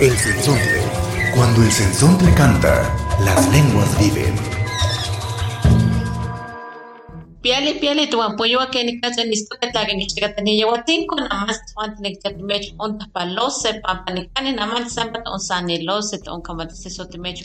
El sensontle. Cuando el sensontle canta, las lenguas viven. Piali piali tu apoyo a que ni casa ni esto que te hagan ni chica tenía yo a cinco nada más tu antes ni que te me echo un tapalose pa panicani nada más siempre un sanilose un camate so te me echo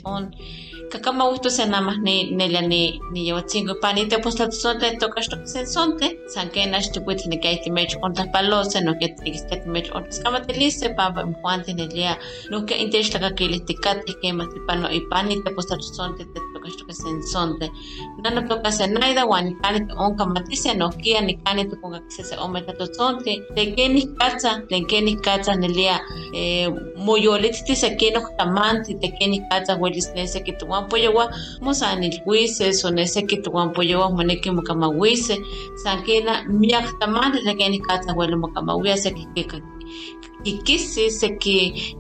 un kakama gusto se nada más ni ni la ni ni yo a cinco panita pues la sonte toca esto que se sonte san que nas tu puedes ni que te me echo un tapalose no que te que te me echo un camate liste pa pa ni le no que intenta que le te cate que más te pano y panita pues la sonte te toca esto que se sonte. No no toca se nada guan onka matisia nohkia nikani tukunka se ometa totzonti tekeni katsa tekeni katsa nelia eh, moyolititi sekino tamanti tekeni katsa welis nese que tuwan poyowa mosanilhuise so nese que tuwan poyowa moneki mokamahuise sankina miak tamanti tekeni katsa welo mokamawia seki ikisi seki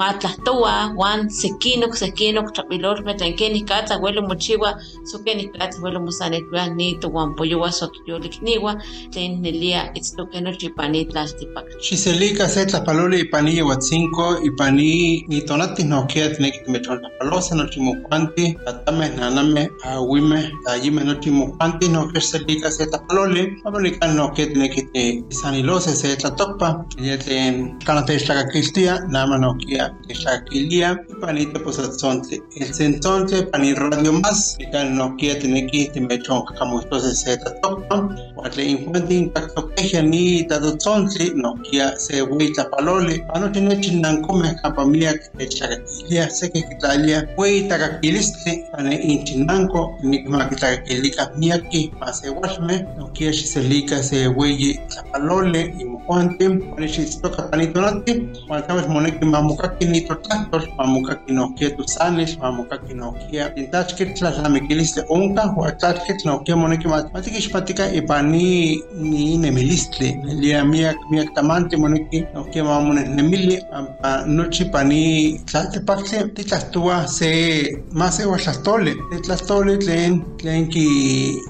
matlahtowa wan sekinok sekinok trapilorme tlen kenih katsa welo mochiwa so kenih katsa welo mosanilhuia nito wan poyowa sotoyolikniwa tlen nelia itztoke nochi pani tlaltipak Xiselika se tlapaloli ipani yehuatzinco, ipani nitonati nohkia tineki timechontlapalosa nochi mokuanti, tatameh, nanameh, awimeh, tayimeh nochi mokuanti, nohkia xiselika se tlapaloli, amo nikan nohkia tineki tisanilose se tlatokpa, ye tlen kana techtlakakiltia, nama nohkia techtlakakilia, ipani teposatzontli. El sentzontli pani radio más, nikan nohkia tineki timechonkakamustose se tlatokpa, uan tlen inkuanti intaktokehya ni tatotzontli, nohkia se ui tlapaloli, anochi nochi nankomeh kampa miak techtlakakilia, seki kitlalia ui takakilistli, pane inchinanko, nikma kitlakakilika miaki, ma se uaxmeh, nohkia xiselika se ueyi tlapaloli, imokuanti, pane xitztoka panitonati, uan tlamos moneki mamokaki nitotlahtos, mamokaki nohkia tusanix, mamokaki nohkia tintachkitl tlalnamikilistli onka, uan tlachkitl nohkia moneki matikixmatika ipan ni ni nemilistli, nelia miak miak tamanti moneki nohkia mamonehnemili, pampa nochi pani tlaltepaktli titlahtowa se más se uaxtlahtoli, titlahtoli tlen tlen ki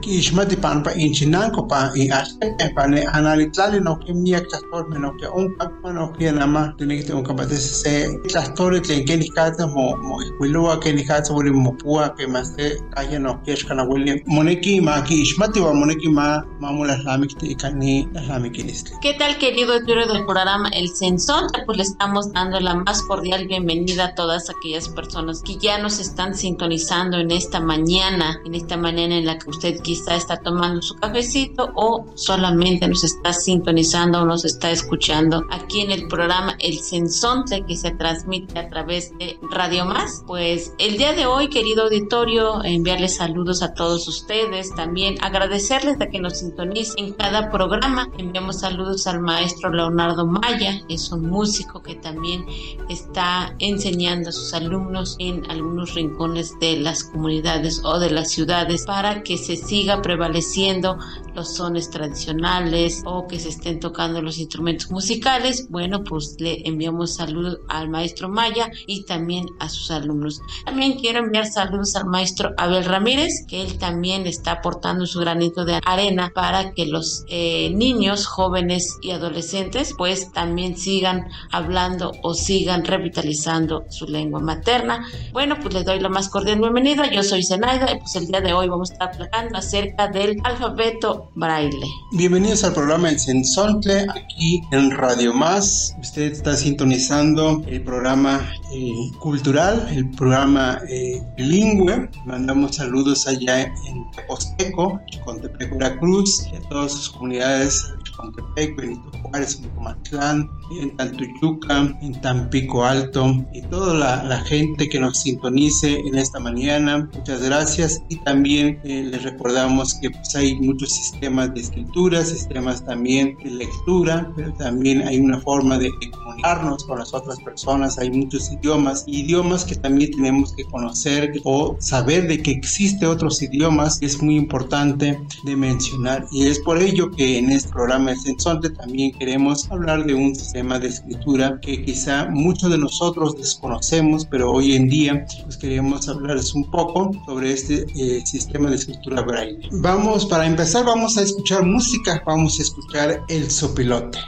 kiixmati panpa inchinanko pa iaxtekeh, pane analitlali nohkia miak tlahtolmeh nohkia onka, uan nohkia nama tineki tionkapatisi se tlahtoli tlen kenih katza mo moihkuilowa kenih katza ueli mopua kema se kaya nohkia xkanauili moneki ma kiixmati uan moneki ma mamolahtlamikti ika ni tlalnamikilistli. ¿Qué tal, querido auditorio del programa El Sensonte? Pues le estamos dando la más cordial bienvenida a todas aquellas personas que ya nos están sintonizando en esta mañana, en esta mañana en la que usted quizá está tomando su cafecito o solamente nos está sintonizando o nos está escuchando aquí en el programa El Sensonte que se transmite a través de Radio Más. Pues el día de hoy, querido auditorio, enviarles saludos a todos ustedes, también agradecerles de que nos sintonicen en cada programa. Enviamos saludos al maestro Leonardo Maya, es un músico que también está enseñando a sus alumnos en algunos rincones de las comunidades o de las ciudades para que se siga prevaleciendo los sones tradicionales o que se estén tocando los instrumentos musicales. Bueno, pues le enviamos saludos al maestro Maya y también a sus alumnos. También quiero enviar saludos al maestro Abel Ramírez, que él también está aportando su granito de arena para que los eh, niños, jóvenes y adolescentes pues también sigan hablando o sigan revitalizando su lengua materna. Bueno, pues les doy la más cordial bienvenida. Yo soy Zenaida y pues el día de hoy vamos a estar hablando acerca del alfabeto braille. Bienvenidos al programa El Sensontle, aquí en Radio Más. Usted está sintonizando el programa eh, cultural, el programa eh, bilingüe. Mandamos saludos allá en Teposteco, Chicontepec, Veracruz, y a todas sus comunidades Chicontepec, Benito Juárez, en Comatlán, en Tantuyuca, en Tampico Alto, y toda la, la, gente que nos sintonice en esta mañana. Muchas gracias. Y también eh, les recordamos que pues, hay muchos sistemas de escritura, sistemas también de lectura, pero también hay una forma de, comunicarnos con las otras personas. Hay muchos idiomas, idiomas que también tenemos que conocer o saber de que existe otros idiomas. Es muy importante de mencionar y es por ello que en este programa El Sensonte también queremos hablar de un sistema de escritura que quizá muchos de nosotros desconocemos, pero hoy en día pues queremos hablarles un poco sobre este eh, sistema de escritura braille. Vamos, para empezar, vamos a escuchar música, vamos a escuchar El Sopilote.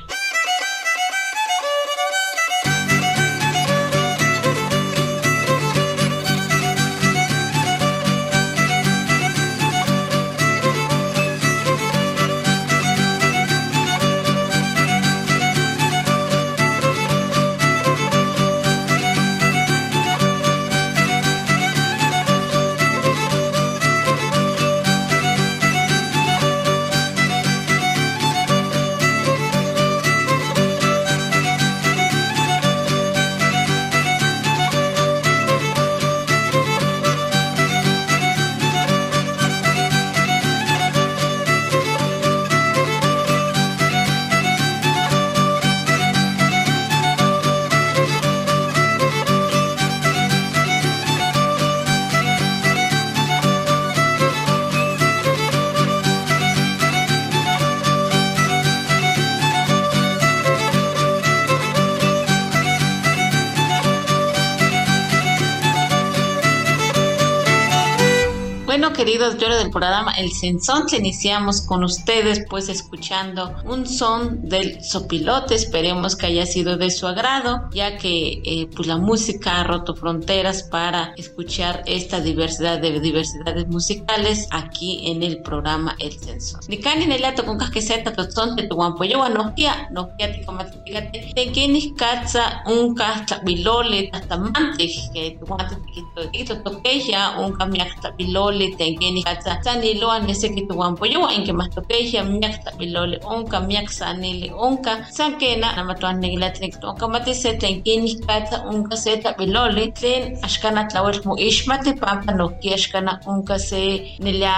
Queridos yo del programa El Sensón, iniciamos con ustedes pues escuchando un son del sopilote, esperemos que haya sido de su agrado, ya que eh, pues la música ha roto fronteras para escuchar esta diversidad de diversidades musicales aquí en el programa El Sensón. Nicani nelato con casqueseta to son de tu guampo yo no kia no kia te como fíjate. Te quienes caza un casta bilole hasta mante que tu guante te quito toque ya un camiacta bilole te keni katsa sani lo an ese que tu guampo yo en que más toque ya miak ta bilole onka miak sanile onka sankena na matuan negla tnek onka mate se ten keni katsa onka se ta bilole tlen ashkana tlawel mu ishmate pampa no ki ashkana onka se nila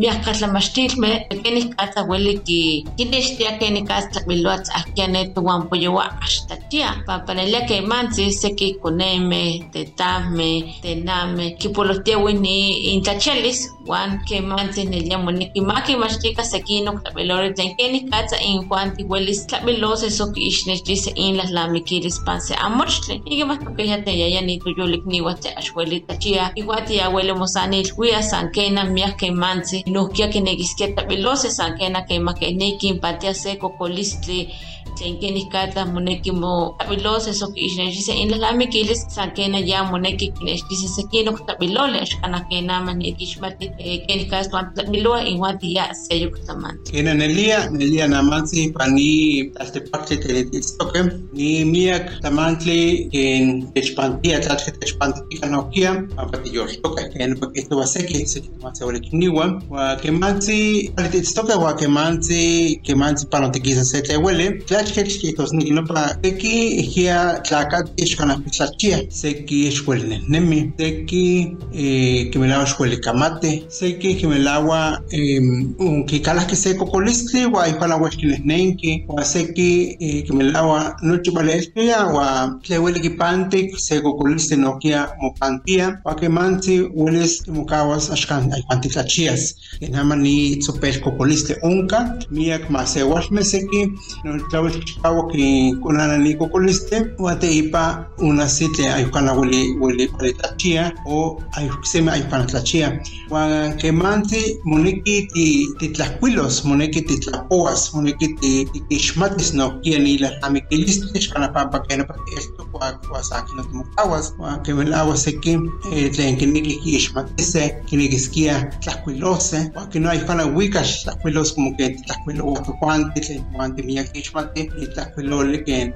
miak katla mastilme keni katsa huele ki kineshtia keni katsa biloats akiane tu guampo yo hasta tia pampa nila que manzi se que coneme te tame te name que por los tiawini intachel Celis, Juan que manse nelia moneki maki machtika sekino tlabelores tenkeni katsa in Juan eso que ishnes dice in las lamikiris panse amorchtle y que más que ya te ya ni tu yo likniwa te ashwelita chia iguati abuelo huia sankena mia que manse no kia que negiskia tlabelose sankena que ma que colistli tlenkeni kata moneki mo tabilos eso que ishnes in las lamikiris sankena ya moneki kineshkisi sekino tabilole ashkana kena maneki ishmati keni kasto antlamiloa igual día sello kutamante. Kena nelia, nelia namansi pani hasta parte de tistoke, ni miak tamantli en expantia, tlatke expantia nokia, apati yoshtoka, ken porque esto va a ser que se toma se ole kiniwa, wa kemansi parte tistoke wa kemansi kemansi para te quisa se te huele, tlatke que tos ni no paeki hia tlaka ishkana pislachia, se ki ishwelne nemi, se ki que me la shwele kamate, se que que me el agua um, que calas que seco colistli wa ipala huesquiles nenki wa seki que me el agua no chupale espia wa le huele que pante seco colistli no kia mo pantia wa que mansi hueles mukawas ashkan ay pantiklachias que nama ni tsopesco colistli unka miak ma se que kunana ni colistli wa te ipa una site ay kana huele huele palitachia o ay seme ay panatlachia wa que manti moneki ti titlacuilos, moneki titlapoas, moneki tixmatis no kiani la amikilistis kana pampa kena pa esto kwa kwa saki no timokawas kwa que el agua seki tlen kiniki kixmatise kinikiskia tlacuilose kwa que no hay pana wikash tlacuilos como que tlacuilo wa cuanti tlen cuanti mia kixmati tlacuilole que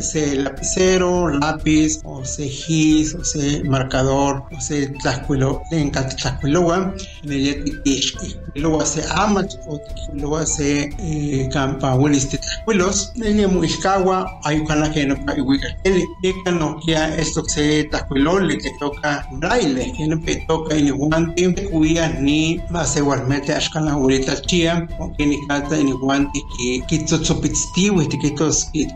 se lapicero, lápiz o se gis o se marcador o se tlacuilo tlen tlacuilowa neyetikish luego se amat o luego se campa huelis tlacuilos nene muishkawa ayukana que no pa iwika ele eka no kia esto se tlacuilole que toca braille que no toca en guanti kuya ni más igualmente ashkana huelita chia o que ni kata en guanti que kitzotzopitstiwi tiquitos que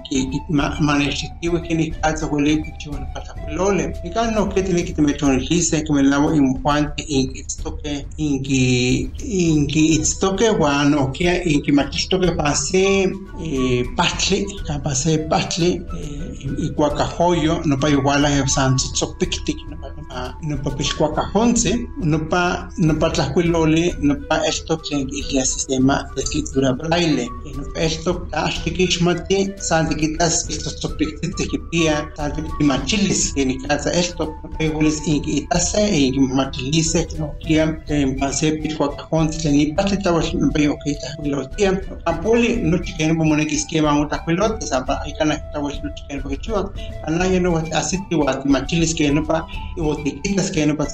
manejitivo que ni casa huele que chivan para lole y no que tiene que te meto en lista que me lavo en Juan en esto que en que en que esto que bueno que en que machisto que pase eh, patle que pase patle y cuacajoyo no pa igual a san sopictic no pa no pa piscuacajonce no pa no pa tlacuilole no pa esto que es el sistema de escritura braille no pa esto hasta que xmati san tiquitas estos sopictic que pía san ni casa esto en en que machilice que no quiera en no pa yo que está lo tiempo ampoli no chiquen como ne que esquema otra pelotas hay kana tabas no chiquen chiva anaya no así igual machilis que no pa o tiquitas que no pa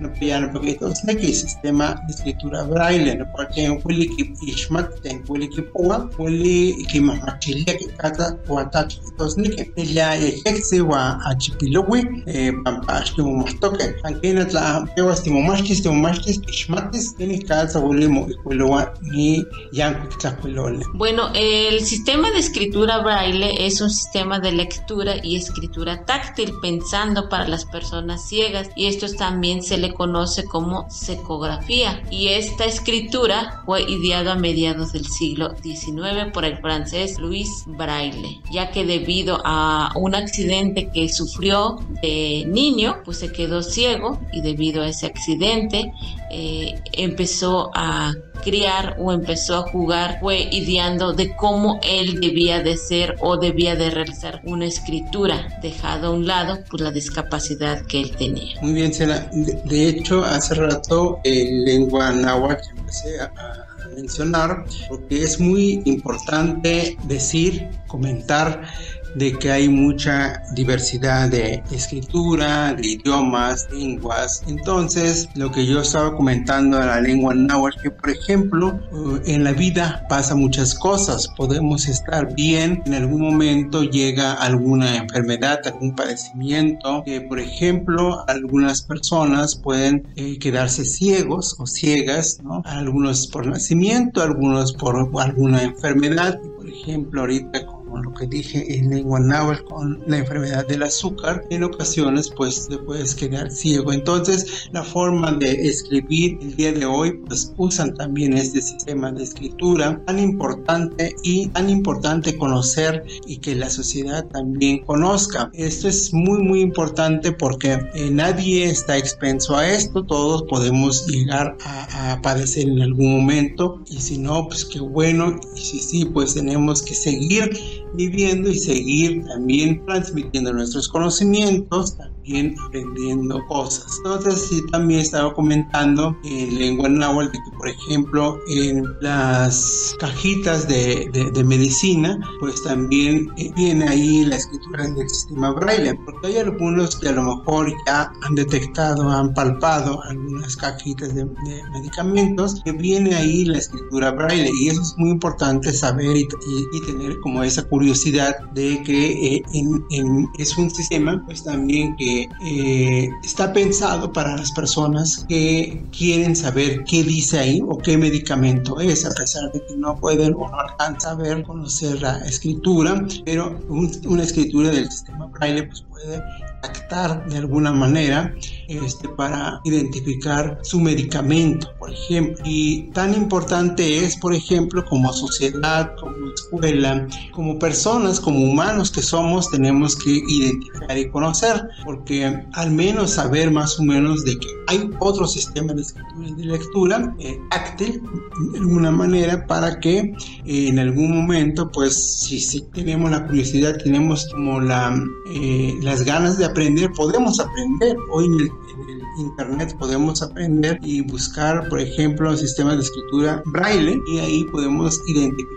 no piano porque todos que sistema de escritura braille no porque un puli que ishmat ten puli que poa puli que que cada o ataque todos que ya ejerce wa achipilowi eh pampa que más toque. Aunque no la pero estimo más que estimo más que ishmates tiene cada puli mo ni yanko que bueno el sistema de escritura braille es un sistema de lectura y escritura táctil pensando para las personas ciegas y esto también se le conoce como secografía y esta escritura fue ideada a mediados del siglo XIX por el francés Louis Braille, ya que debido a un accidente que sufrió de niño, pues se quedó ciego y debido a ese accidente eh, empezó a criar o empezó a jugar fue ideando de cómo él debía de ser o debía de realizar una escritura, dejado a un lado por la discapacidad que él tenía. Muy bien, Sena. De, hecho, hace rato en lengua náhuatl empecé a mencionar porque es muy importante decir, comentar de que hay mucha diversidad de escritura, de idiomas, lenguas. Entonces, lo que yo estaba comentando de la lengua náhuatl, que por ejemplo, eh, en la vida pasa muchas cosas. Podemos estar bien, en algún momento llega alguna enfermedad, algún padecimiento, que por ejemplo, algunas personas pueden eh, quedarse ciegos o ciegas, ¿no? Algunos por nacimiento, algunos por alguna enfermedad. Por ejemplo, ahorita lo que dije en lengua náhuatl con la enfermedad del azúcar, en ocasiones pues te puedes quedar ciego. Entonces la forma de escribir el día de hoy pues usan también este sistema de escritura tan importante y tan importante conocer y que la sociedad también conozca. Esto es muy muy importante porque eh, nadie está expenso a esto, todos podemos llegar a, a padecer en algún momento y si no pues qué bueno y si sí pues tenemos que seguir viviendo y seguir también transmitiendo nuestros conocimientos, también aprendiendo cosas. Entonces, sí, también estaba comentando en lengua náhuatl de que, por ejemplo, en las cajitas de, de, medicina, pues también eh, viene ahí la escritura del sistema braille, porque hay algunos que a lo mejor ya han detectado, han palpado algunas cajitas de, medicamentos, que viene ahí la escritura braille, y eso es muy importante saber y, y, tener como esa curiosidad de que eh, en, en, es un sistema, pues también que eh, está pensado para las personas que quieren saber qué dice ahí o qué medicamento es, a pesar de que no pueden o no alcanzan a ver, conocer la escritura, pero una escritura del sistema braille pues puede actar de alguna manera este, para identificar su medicamento, por ejemplo. Y tan importante es, por ejemplo, como sociedad, como escuela, como personas, como humanos que somos, tenemos que identificar y conocer, porque al menos saber más o menos de que hay otro sistema de escritura y de lectura eh, táctil, de alguna manera, para que eh, en algún momento, pues, si, si, tenemos la curiosidad, tenemos como la, eh, las ganas de aprender, podemos aprender. Hoy en el, internet podemos aprender y buscar, por ejemplo, sistemas de escritura braille y ahí podemos identificar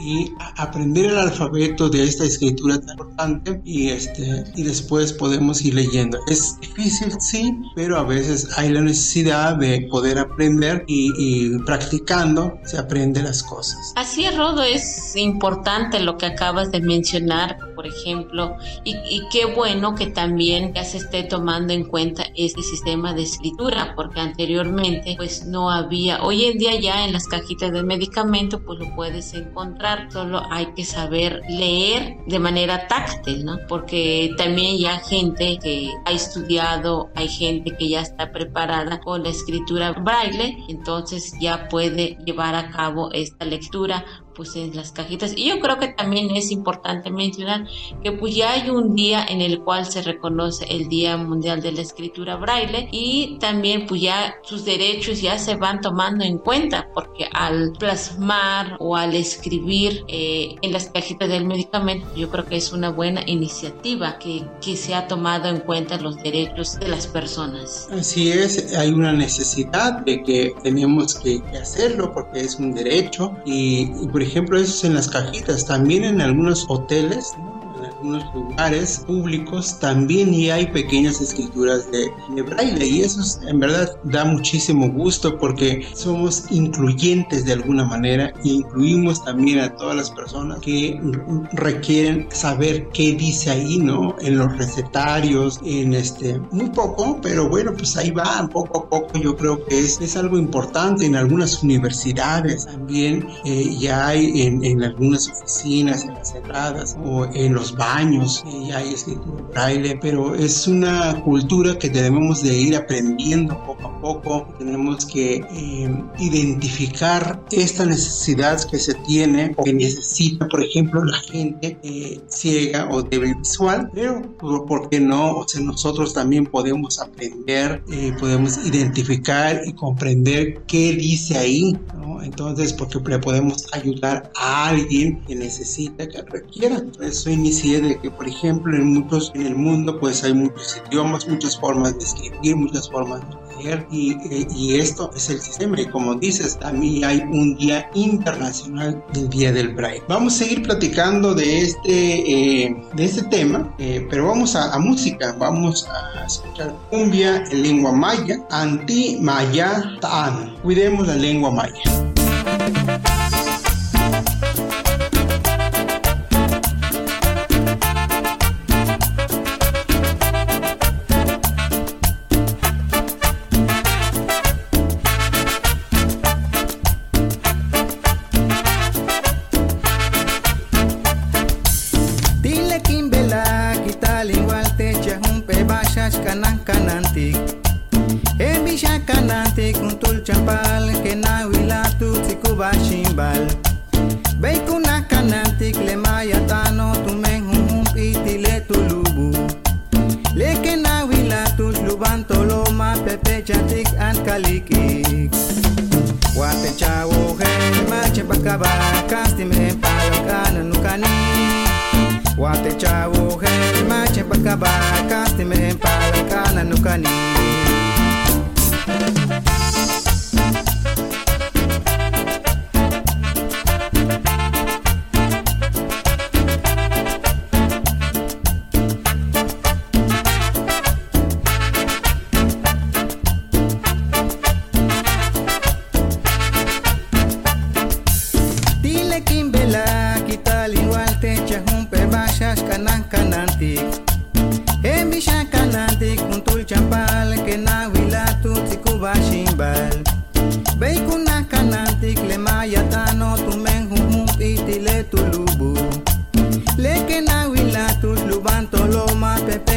y aprender el alfabeto de esta escritura tan importante y este y después podemos ir leyendo. Es difícil, sí, pero a veces hay la necesidad de poder aprender y, y practicando se aprende las cosas. Así es, Rodo, es importante lo que acabas de mencionar, por ejemplo, y, y qué bueno que también ya se esté tomando en cuenta este sistema de escritura, porque anteriormente pues no había, hoy en día ya en las cajitas de medicamento pues lo puedes encontrar, solo hay que saber leer de manera táctil, ¿no? Porque también ya gente que ha estudiado, hay gente que ya está preparada con la escritura braille, entonces ya puede llevar a cabo esta lectura pues en las cajitas. Y yo creo que también es importante mencionar que pues ya hay un día en el cual se reconoce el Día Mundial de la Escritura Braille y también pues ya sus derechos ya se van tomando en cuenta porque al plasmar o al escribir eh, en las cajitas del medicamento yo creo que es una buena iniciativa que, que se ha tomado en cuenta los derechos de las personas. Así es, hay una necesidad de que tenemos que, hacerlo porque es un derecho y, y por ejemplo, es en las cajitas, también en algunos hoteles, algunos lugares públicos también y hay pequeñas escrituras de, braille y eso en verdad da muchísimo gusto porque somos incluyentes de alguna manera. E incluimos también a todas las personas que requieren saber qué dice ahí, ¿no? En los recetarios, en este, muy poco, pero bueno, pues ahí va, poco a poco. Yo creo que es, es algo importante en algunas universidades también, eh, ya hay en, en algunas oficinas, en las entradas o en los bares años y hay escritura braille, pero es una cultura que debemos de ir aprendiendo poco a poco. Tenemos que eh, identificar esta necesidad que se tiene o que necesita, por ejemplo, la gente eh, ciega o débil visual, pero ¿por qué no? O sea, nosotros también podemos aprender, eh, podemos identificar y comprender qué dice ahí, ¿no? Entonces, porque le podemos ayudar a alguien que necesita, que requiera. Eso inicié de que, por ejemplo, en muchos, en el mundo, pues hay muchos idiomas, muchas formas de escribir, muchas formas de leer, y, eh, y esto es el sistema. Y como dices, también hay un día internacional del Día del Braille. Vamos a seguir platicando de este, eh, de este tema, eh, pero vamos a, a, música. Vamos a escuchar cumbia en lengua maya, anti-maya ta'an. Cuidemos la lengua maya.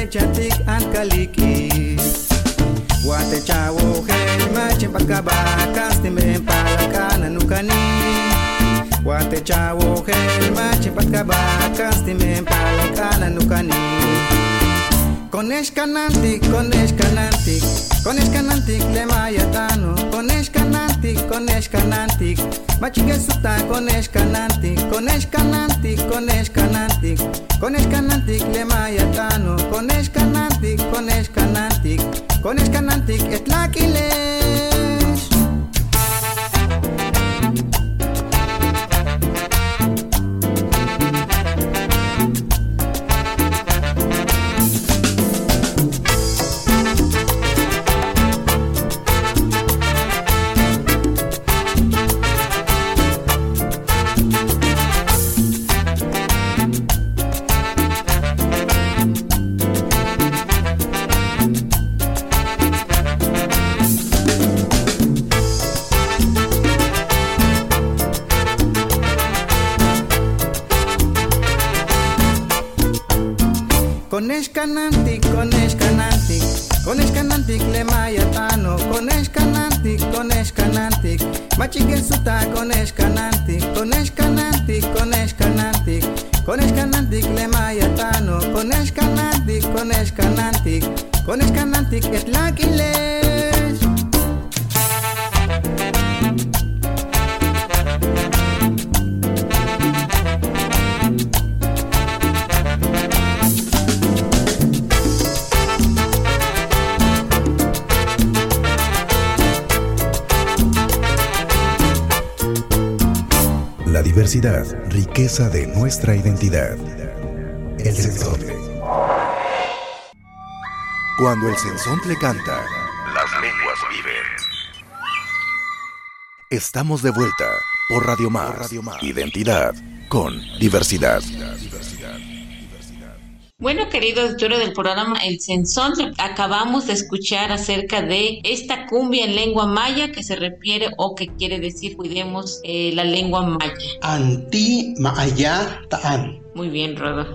chatik an kaliki. Wate chawo hel machin pakabakas timben palakana ni Wate chawo hel machin pakabakas timben palakana ni Konesh kananti, konesh kananti, konesh kananti le mayatano, konesh kanantik canantic, conesh canantic. Machiga suta, conesh canantic, conesh canantic, conesh canantic. Conesh konesh le mayatano, conesh canantic, conesh canantic. Conesh canantic et lakile. Konesh kanantik, konesh kanantik Konesh kanantik le mayatano Konesh kanantik, konesh kanantik Machiken suta konesh kanantik Konesh kanantik, konesh kanantik Konesh kanantik le mayatano Konesh kanantik, konesh kanantik Konesh kanantik et lakilesh diversidad, riqueza de nuestra identidad. El sensontle. Cuando el sensontle canta, las lenguas viven. Estamos de vuelta por Radio Más. Identidad con diversidad. Bueno, querido auditorio del programa El Sensón, acabamos de escuchar acerca de esta cumbia en lengua maya que se refiere o que quiere decir cuidemos eh, la lengua maya. Anti Maya Taan. Muy bien, Rodo.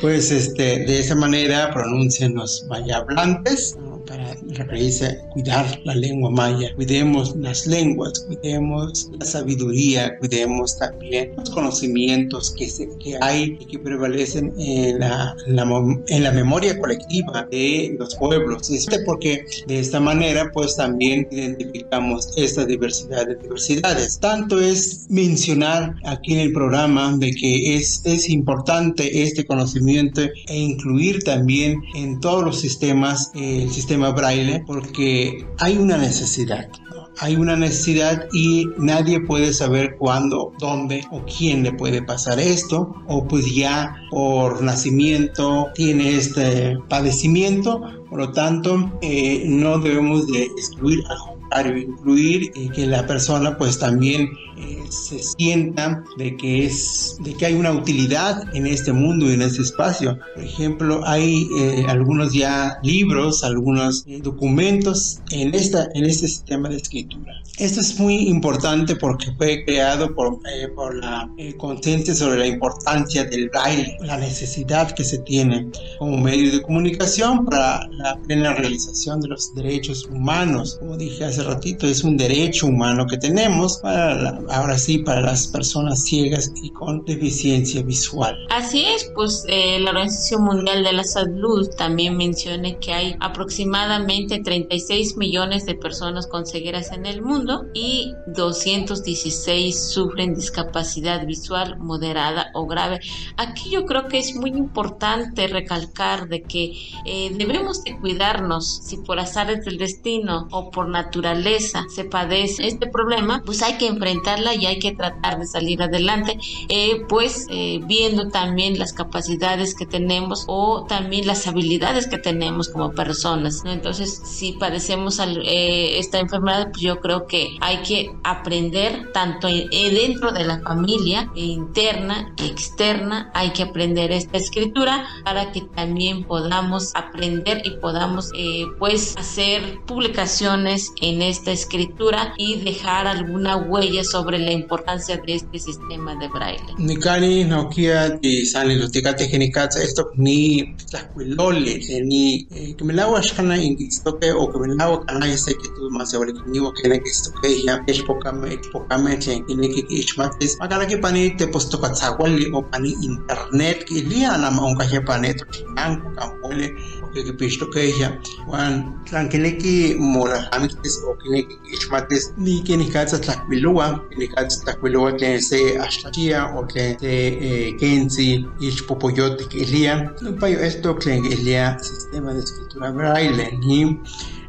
Pues este, de esa manera pronuncian los mayablantes. Para referirse a cuidar la lengua maya. Cuidemos las lenguas, cuidemos la sabiduría, cuidemos también los conocimientos que, se, que hay y que prevalecen en la, la mom- en la memoria colectiva de los pueblos. Este porque de esta manera pues también identificamos esta diversidad de diversidades. Tanto es mencionar aquí en el programa de que es, es importante este conocimiento e incluir también en todos los sistemas eh, el sistema braille porque hay una necesidad. ¿no? Hay una necesidad y nadie puede saber cuándo, dónde o quién le puede pasar esto o pues ya por nacimiento tiene este padecimiento. Por lo tanto, eh, no debemos de excluir al contrario, incluir eh, que la persona pues también eh, se sienta de que es de que hay una utilidad en este mundo y en este espacio. Por ejemplo hay eh, algunos ya libros algunos eh, documentos en esta en este sistema de escritura esto es muy importante porque fue creado por, eh, por la eh, conciencia sobre la importancia del braille la necesidad que se tiene como medio de comunicación para la plena realización de los derechos humanos como dije hace ratito es un derecho humano que tenemos para ahora sí para las personas ciegas y con deficiencia visual. Así es, pues eh, la Organización Mundial de la Salud también menciona que hay aproximadamente 36 millones de personas con cegueras en el mundo y 216 sufren discapacidad visual moderada o grave. Aquí yo creo que es muy importante recalcar de que eh, debemos de cuidarnos si por azares del destino o por naturaleza se padece este problema, pues hay que enfrentarla y hay que tratar de salir adelante, eh, pues eh, viendo también las capacidades que tenemos o también las habilidades que tenemos como personas. ¿no? Entonces, si padecemos al, eh, esta enfermedad, pues yo creo que hay que aprender tanto en- eh, dentro de la familia, interna, externa, hay que aprender esta escritura para que también podamos aprender y podamos eh, pues hacer publicaciones en esta escritura y dejar alguna huella sobre la importancia de este sistema de braille. Nikani nokia sani lo tikate genikatsa esto ni tlacuilole ni eh, que me lawa shana ingistoke o que me lawa kana ese que tú más sobre que ni que ne que esto que ya es poca me poca me chen que ne que ishmates magara que pani te posto katsawali o pani internet que lia na ma un kaje panet an kampole que que pisto que ya. Wan tranquile que mora amiktes o que ne que ishmates ni que ni katsa tlacuilua ni katsa tlacuilua que se hasta tia o que se eh, kenzi ich popoyote que lia no payo esto que lia sistema de escritura braille ni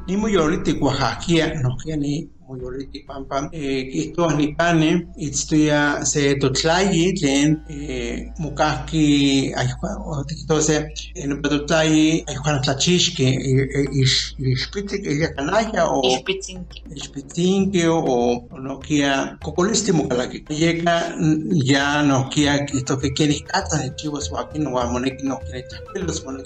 ni muy ahorita Oaxaca no que ni muy ahorita pampa eh, estudia se totlayi tlen eh, mukaki ay o entonces en totlayi ay juan tlachishke ish ish pitik ella canalla o Ispitzinki. Ispitinque o no kia cocolístimo la que llega ya no kia esto que quiere cata de chivos o aquí no vamos a no quiere tapelos bueno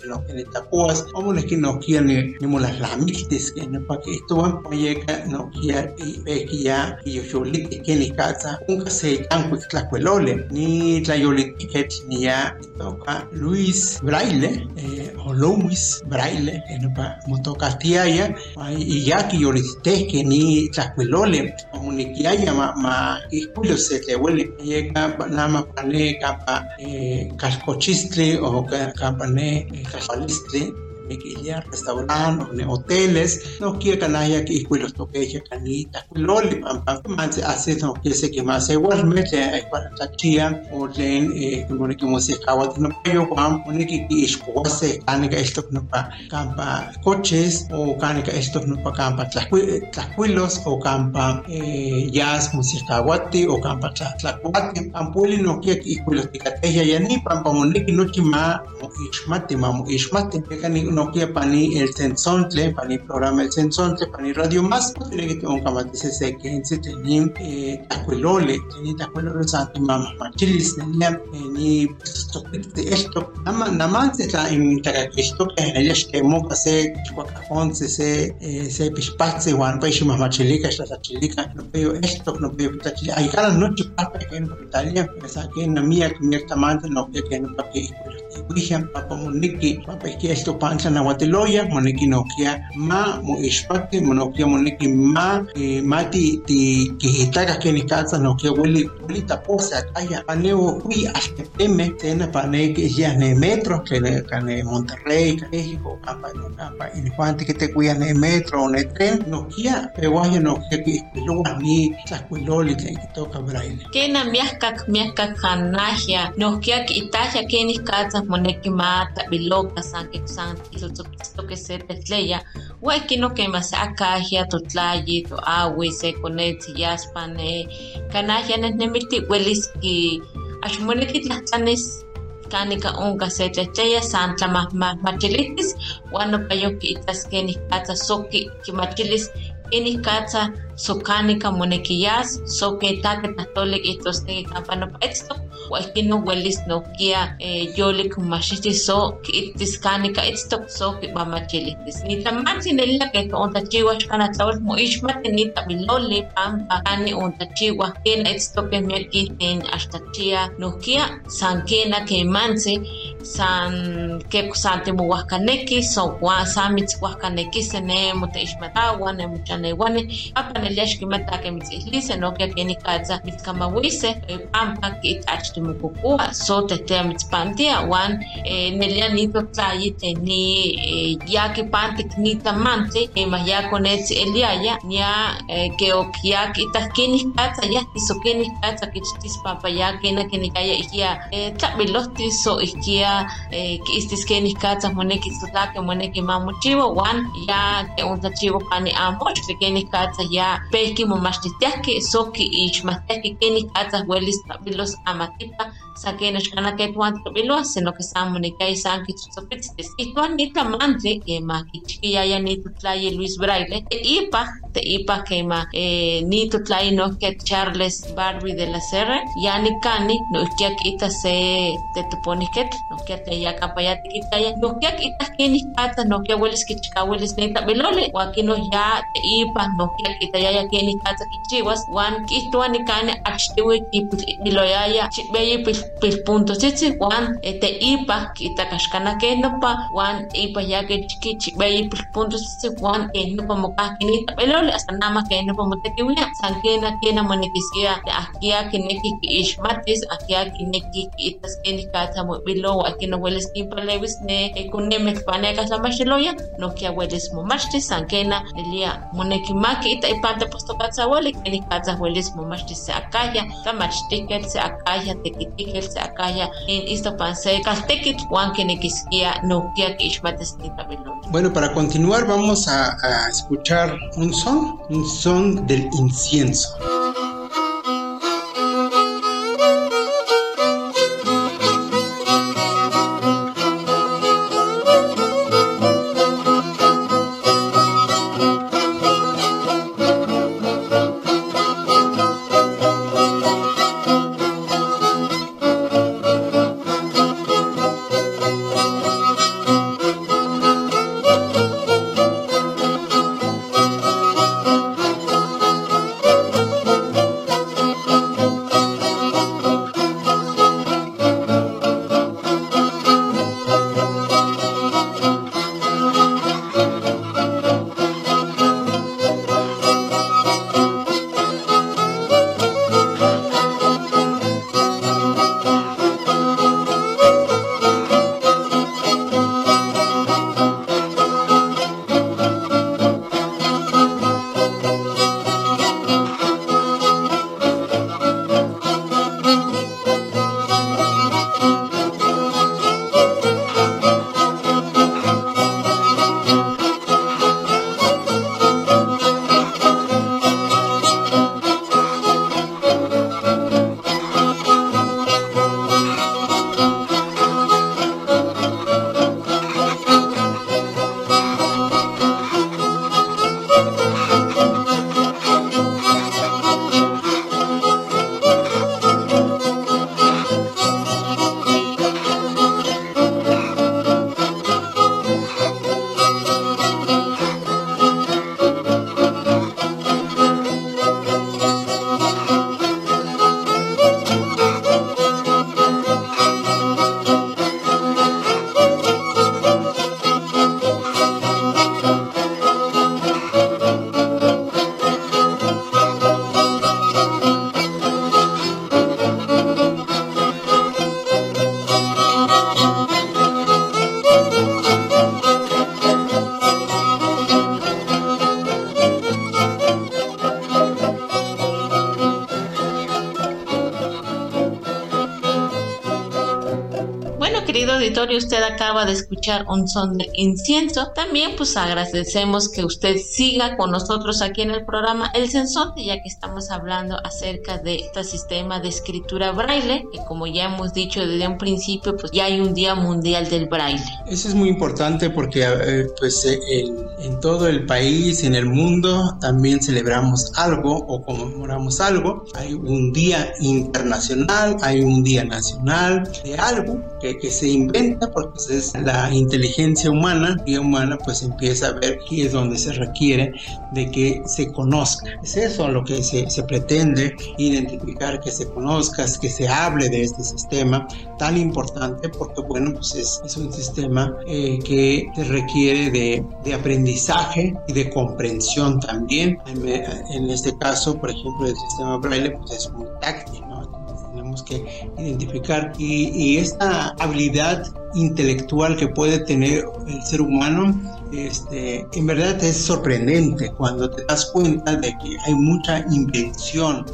ya y yoliti que ni casa un se tlacuelole ni tlayoliti que ni ya toca Luis Braille eh, o Luis Braille en pa motoca tiaya y ya que yoliti que ni tlacuelole comuniquiaya ma ma y julio se te huele llega más pane capa eh, cascochistli o capa ne casfalistli ya restaurante hoteles no quiere canaya que los toque ya canita loli más hace no que se que más igualmente para tachia o len eh como que música no yo pam pone que esto no coches o canica esto no pa campa tlacuilos o campa eh jazz música o campa tlacuati no que iscuilos ticatella ya ni pam pam que no chima que pani el sensontle, pani programa el sensontle, pani radio más, tiene que un camate se que en se tenim eh tacuelole, teni tacuelole santi mama machilis tenían ni esto, nama nama se ta en esto que en ellas que mo que se cuacajón se se se pispatse wan pa ishi mama chilica esta la chilica no veo esto no veo puta chilica. Hay cada noche papa que en Italia, esa que en la mía que mi tamante no que que no pa que Wihan papa moniki papa que esto panza na wateloya moniki nokia ma mo ishpati monokia moniki ma eh, mati ti kihitaka que ni casa nokia wili wili taposa kaya paneo hui hasta teme tena pane que ya ne metro que ne cane Monterrey México papa no papa infante que te cuida ne metro ne tren nokia peguaya nokia que luego a mí tlacuiloli que toca braille que na miaskak miaskak hanahia nokia que itaja que ni casa moneki mata biloka san que san isotzopito que se tetleya hueki no que más akajia to tlayi to awi se konetsi yaspane kanajia nesnemilti welis ki axmoneki tlahtlanis kanika unka se tletlaya san tlamahmachilitis uan nopayo kiitas kenih katsa soki kimachilis ini katsa sokanika monekiyas soketa ketahtolek itlosteki kampa nopaetztok uehkino welis nokia eh, yolik machiti so kiittiskanika itztok so kipamachilitis nitlamatzi nelia keto ontachiwa xkanatlawal moixmati nitamiloli pampa kani ontachiwa kena itztokeh ten nin no nokia san kena kemantzi san keko san timohuahkaneki so wan san mitzhuahkaneki sene moteixmatawa ne mochaneuani papa nelia xkimata ke mitzihlise nokia keni katsa mitzkamawise pampa kiitachtimokokua so tetea mitzpantia wan nelia nitotlayi teni ya kipantik nitamantli kemah ya konetzi eliaya nia ke okia kitah kenih katsa ya tiso kenih katsa kichtis pampa ya kena kenikaya ihkia tlabilohtis so ihkia kiistis kenih katsa moneki tzotlake moneki mamochiwa wan ya keontlachiwa pani amochtli kenih katsa ya pehki momachtihtiahki so kiixmahtiahki kenih katsa welis tlabilos amatipa sa kena xkana ketuan tlabiloa sino que san monikay san kitzotzopitztis ituan nitlamantli kema kichkiyaya nitotlayi Luis Braille te ipa te ipa kema nitotlayi nohkia Charles Barbie de la Serra ya nikani nohkia kita se tetuponiketl nohkia teya kapaya tikitaya nohkia kita kenih kata nohkia welis kichkawelis nitabiloli wakino ya te ipa nohkia kitayaya kenih kata kichiwas wan kihtuan nikani achtiwi kipiloyaya chikbeyi pilpuntotzitzi wan te ipa kitakaxkana kenopa wan ipa ya kechki chikbeyi pilpuntotzitzi wan kenopa mokahki nitabiloli hasta nama kenopa motekiwia san kena kena monekiskia ahkia kineki kiixmatis ahkia kineki kiitas kenih katsa wakino welis kinpalewis ne kunemeh paneka tlamaxiloya nokia welis momachtis san kena nelia monekimaki ita ipanta postokatsawali kenih katsa welis momachtis se akaya tlamachtiketl se akaya tekitiketl se akaya in istopan se kaltekitl wan kinekiskia nokia kiixmatis nitabiloli Bueno, para continuar vamos a, a escuchar un son, un son del incienso. Auditorio, usted acaba de escuchar un son de incienso. También pues agradecemos que usted siga con nosotros aquí en el programa El Sensonte, ya que estamos hablando acerca de este sistema de escritura braille, que como ya hemos dicho desde un principio, pues ya hay un Día Mundial del Braille. Eso es muy importante porque eh, pues eh, en todo el país, en el mundo, también celebramos algo o conmemoramos algo. Hay un día internacional, hay un día nacional de algo que, que se inventa porque pues, es la inteligencia humana, y humana pues empieza a ver qué es donde se requiere de que se conozca. Es eso lo que se, se pretende identificar, que se conozca, que se hable de este sistema tan importante porque bueno pues es, un sistema eh, que requiere de, de, aprendizaje y de comprensión también. En, este caso, por ejemplo, el sistema braille pues es muy táctil. Tenemos que identificar. Y, y, esta habilidad intelectual que puede tener el ser humano este, en verdad es sorprendente cuando te das cuenta de que hay mucha invención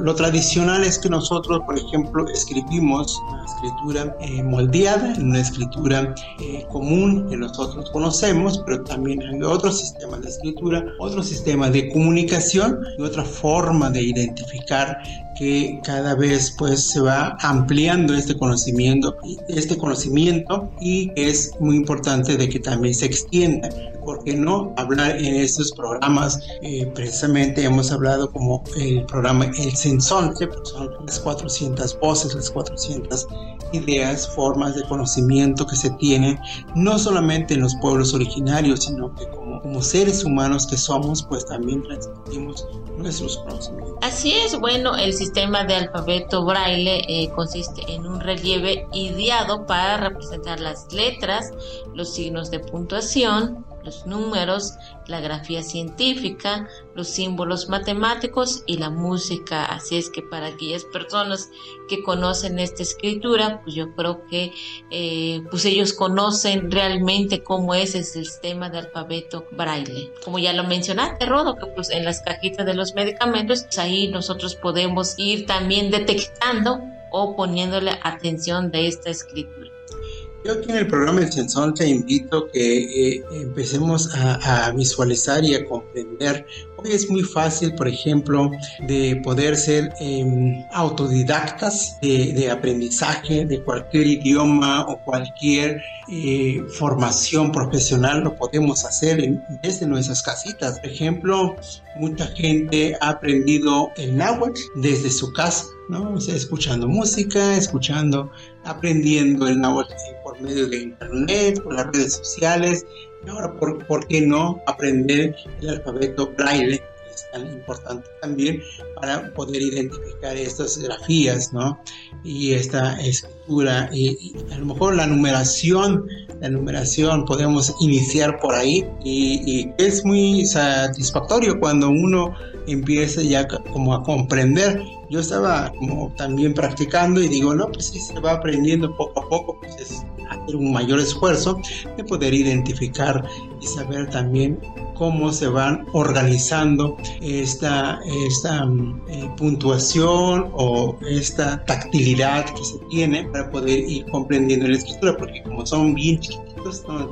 lo, tradicional es que nosotros, por ejemplo, escribimos una escritura eh, moldeada, una escritura eh, común que nosotros conocemos, pero también hay otro sistema de escritura, otro sistema de comunicación y otra forma de identificar que cada vez pues se va ampliando este conocimiento, este conocimiento y es muy importante de que también se extienda. ¿Por qué no hablar en estos programas? Eh, precisamente hemos hablado como el programa El Sensonte, porque son las 400 voces, las 400 ideas, formas de conocimiento que se tienen, no solamente en los pueblos originarios, sino que como, como seres humanos que somos, pues también transmitimos nuestros conocimientos. Así es, bueno, el sistema de alfabeto braille eh, consiste en un relieve ideado para representar las letras, los signos de puntuación, los números, la grafía científica, los símbolos matemáticos y la música. Así es que para aquellas personas que conocen esta escritura, pues yo creo que eh, pues ellos conocen realmente cómo es el sistema de alfabeto braille. Como ya lo mencionaste, Rodo, que pues en las cajitas de los medicamentos, pues ahí nosotros podemos ir también detectando o poniéndole atención de esta escritura. Yo aquí en el programa El Sensón te invito que eh, empecemos a, visualizar y a comprender. Es muy fácil, por ejemplo, de poder ser em, autodidactas de, aprendizaje de cualquier idioma o cualquier eh, formación profesional. Lo podemos hacer desde nuestras casitas. Por ejemplo, mucha gente ha aprendido el náhuatl desde su casa. ¿no? Escuchando música, escuchando, aprendiendo el náhuatl por medio de internet, por las redes sociales, ahora, ¿por, ¿por qué no aprender el alfabeto braille? es tan importante también para poder identificar estas grafías, ¿no? Y esta escritura, y, a lo mejor la numeración, la numeración podemos iniciar por ahí, y, y es muy satisfactorio cuando uno empieza ya como a comprender yo estaba como también practicando y digo, no, pues sí, se va aprendiendo poco a poco, pues es hacer un mayor esfuerzo de poder identificar y saber también cómo se van organizando esta, esta eh, puntuación o esta tactilidad que se tiene para poder ir comprendiendo la escritura, porque como son bien chiquititos, ¿no?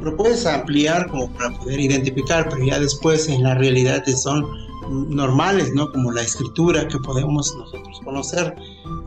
lo puedes ampliar como para poder identificar, pero ya después en la realidad son normales, ¿no? Como la escritura que podemos nosotros conocer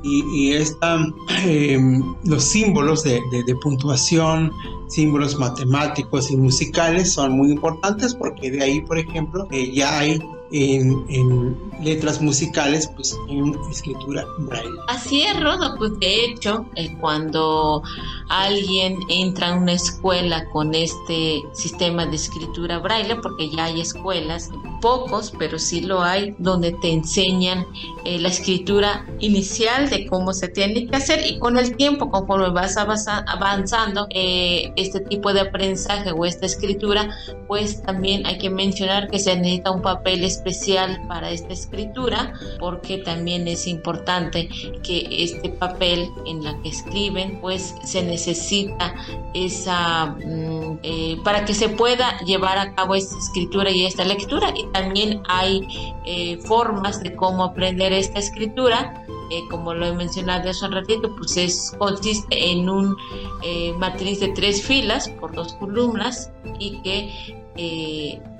y, y esta, em, los símbolos de, puntuación, símbolos matemáticos y musicales son muy importantes porque de ahí, por ejemplo, eh, ya hay en, letras musicales, pues en escritura braille. Así es, pues de hecho, eh, cuando alguien entra a una escuela con este sistema de escritura braille, porque ya hay escuelas, pocos, pero sí lo hay, donde te enseñan eh, la escritura inicial de cómo se tiene que hacer y con el tiempo, conforme vas avanzando, eh, este tipo de aprendizaje o esta escritura, pues también hay que mencionar que se necesita un papel especial para esta escritura, porque también es importante que este papel en la que escriben, pues se necesita esa, mm, eh, para que se pueda llevar a cabo esta escritura y esta lectura. También hay eh, formas de cómo aprender esta escritura eh, como lo he mencionado hace un ratito, pues es, consiste en un eh, matriz de tres filas por dos columnas y que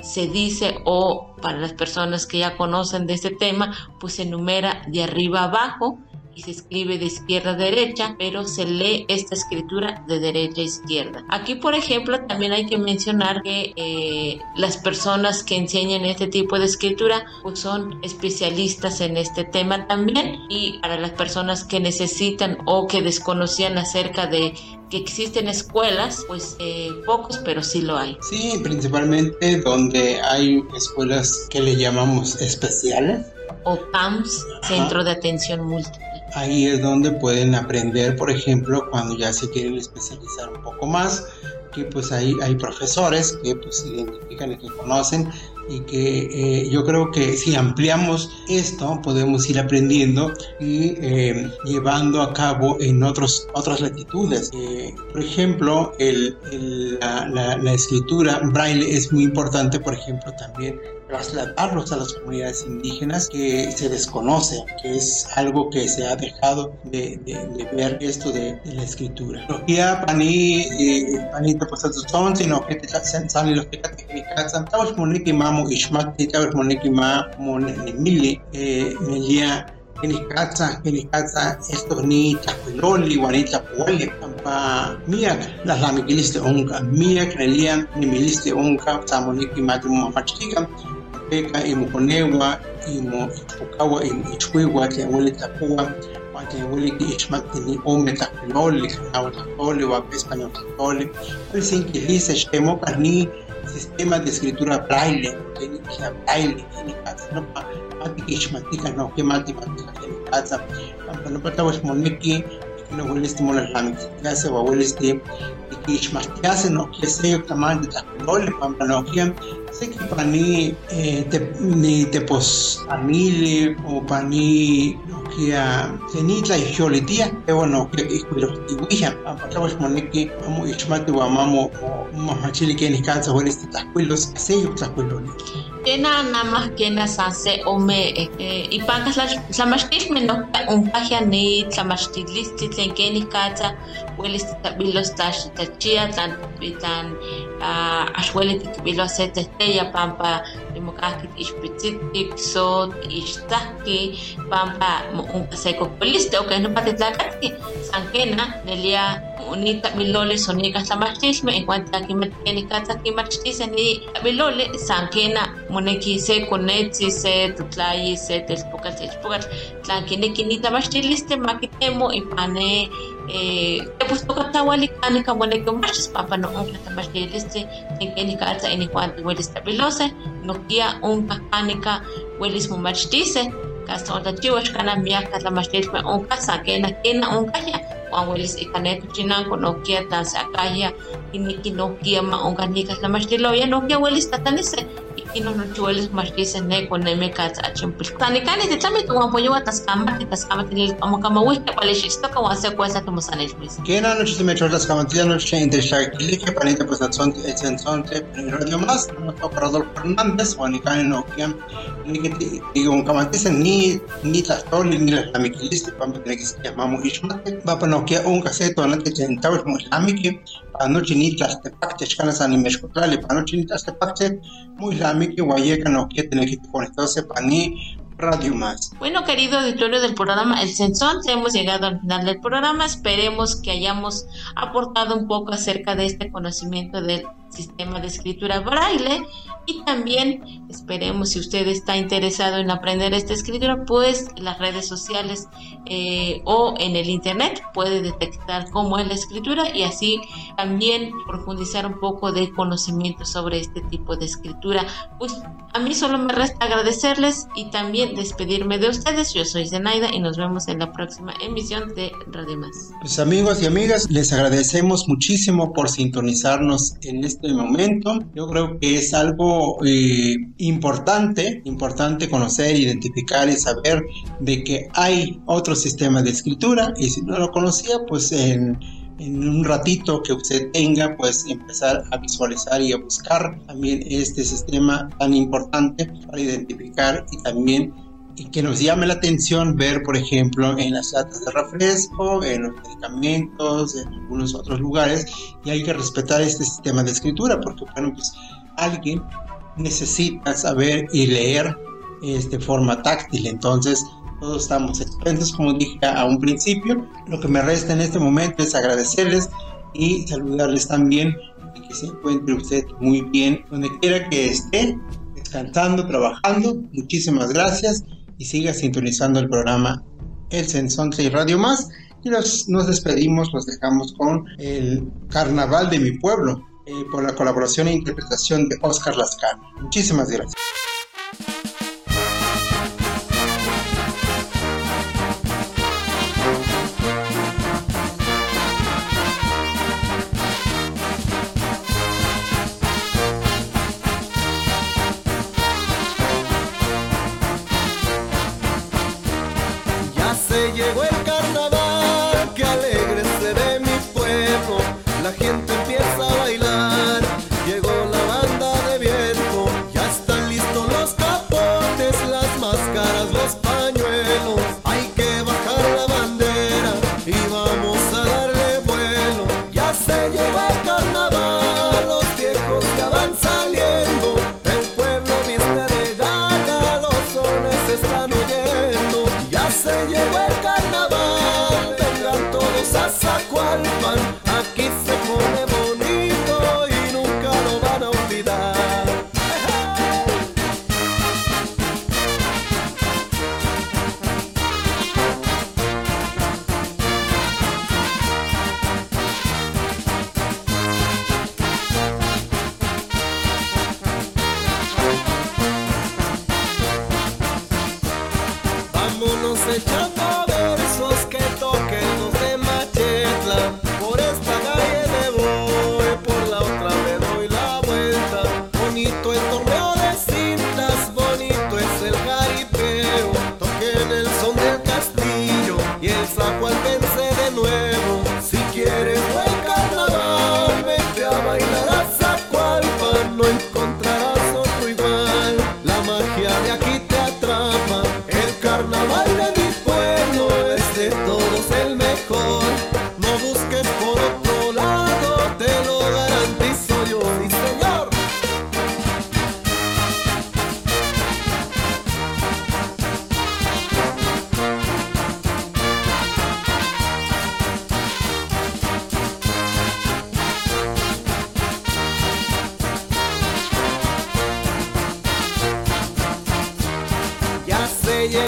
se dice o para las personas que ya conocen de este tema, pues se enumera de arriba abajo y se escribe de izquierda a derecha, pero se lee esta escritura de derecha a izquierda. Aquí, por ejemplo, también hay que mencionar que eh, las personas que enseñan este tipo de escritura pues son especialistas en este tema también y para las personas que necesitan o que desconocían acerca de que existen escuelas, pues eh, pocos, pero sí lo hay. Sí, principalmente donde hay escuelas que le llamamos especiales. O PAMS, Centro de Atención Múltiple. Ahí es donde pueden aprender, por ejemplo, cuando ya se quieren especializar un poco más, que pues ahí hay profesores que pues identifican y que conocen y que eh, yo creo que si ampliamos esto podemos ir aprendiendo y eh, llevando a cabo en otros, otras latitudes. Eh, por ejemplo, el, la, la, la, escritura braille es muy importante, por ejemplo, también trasladarlos a las comunidades indígenas que se desconoce, que es algo que se ha dejado de, ver esto de, la escritura. Los ya pani pani pues son sino que te salen los que te te tawes moniki ma mon mili eh melia kini katsa kini katsa esto ni takwiloli wani takwali pa miak las lamikiliste onka miak nelian ni miliste onka samoniki matu mafachika peka imukonewa imo ipukawa ichwiwa te wele takuwa wate wele ki ichmak ni ome takwoli wa pespanyo takwoli el sinkilise shemo ni sistema de escritura braille que ni braille ni katsa no pa mati ishmatika no que matemática que ni katsa pa no pata was moniki no wele stimular lamik ya se wa wele sti que ishmatika no que se tamande takwiloli pa no que se que pani eh, te, ni te pos amile o pani que a tenitla y jolitia que bueno que iskuilo tiwija apatawas moniki amo ishmati wa mamo mamachili que ni kansa wale sti takwillos se yo takwilloni Tena nada más que na sanse ome eh, y pagas la la mastif me no un pagia ni la mastif listi tlen que ni kata hueles tabilos tash ashwele tikbilo se pampa demokaki ishpitzitik sot ishtaki pampa un seco poliste o que no patitlakatki sankena nelia unita bilole sonika tlamachtisme en cuanto a me tiene casa que machtis ni bilole sankena moneki se konetsi se tutlayi se telpokat telpokat tlankine kinita machtiliste makitemo ipane eh pues toca tawali kani ka moneki machtis papa no un tlamachtiliste tenkeni casa en cuanto huelis tabilose no kia un kanika huelis mumachtise kasta otra chiwa kana miaka tlamachtilme un casa kena un kaya Juan Willis ikanetu chinanko nokia tan sakaya iniki nokia ma onganika la mastiloya nokia Willis tatanise ikino no chuelis mastise ne con neme kats achimpil tanikani te tami tu apoyo atas kamba te tas kamba tinil amo kama wihta pale shisto ka wase kuesa tu musanesh mis Kena no chiste me chotas kamantia no che intershakili que panita pues atzonte etzonte radio más no to Rodolfo Fernández wanikani nokia ni que digo un kamantise ni ni tastoli ni la mikiliste pampa tiene que se llamamos ishmate va pa nokia un caseto anate chentawes mo islamiki anoche ni tlastepache chkana san imeshkotlali anoche ni islamiki guayeca nokia tiene que conectarse pani Radio Más. Bueno, querido auditorio del programa El Sensón, hemos llegado al final del programa. Esperemos que hayamos aportado un poco acerca de este conocimiento del sistema de escritura braille. Y también esperemos si usted está interesado en aprender esta escritura pues en las redes sociales eh, o en el internet puede detectar cómo es la escritura y así también profundizar un poco de conocimiento sobre este tipo de escritura. Pues a mí solo me resta agradecerles y también despedirme de ustedes. Yo soy Zenaida y nos vemos en la próxima emisión de Radio Más pues amigos y amigas les agradecemos muchísimo por sintonizarnos en este momento. Yo creo que es algo eh, importante, importante conocer, identificar y saber de que hay otro sistema de escritura. Y si no lo conocía, pues en, en un ratito que usted tenga, pues empezar a visualizar y a buscar también este sistema tan importante para identificar y también que nos llame la atención ver, por ejemplo, en las latas de refresco, en los medicamentos, en algunos otros lugares, y hay que respetar este sistema de escritura, porque, bueno, pues alguien necesita saber y leer de forma táctil, entonces todos estamos expensos, como dije a un principio. Lo que me resta en este momento es agradecerles y saludarles también y que se encuentre usted muy bien donde quiera que esté, descansando, trabajando. Muchísimas gracias y siga sintonizando el programa El Sensonte y Radio Más. Y nos, nos despedimos, nos dejamos con el Carnaval de mi pueblo, eh, por la colaboración e interpretación de Oscar Lascano. Muchísimas gracias. Radio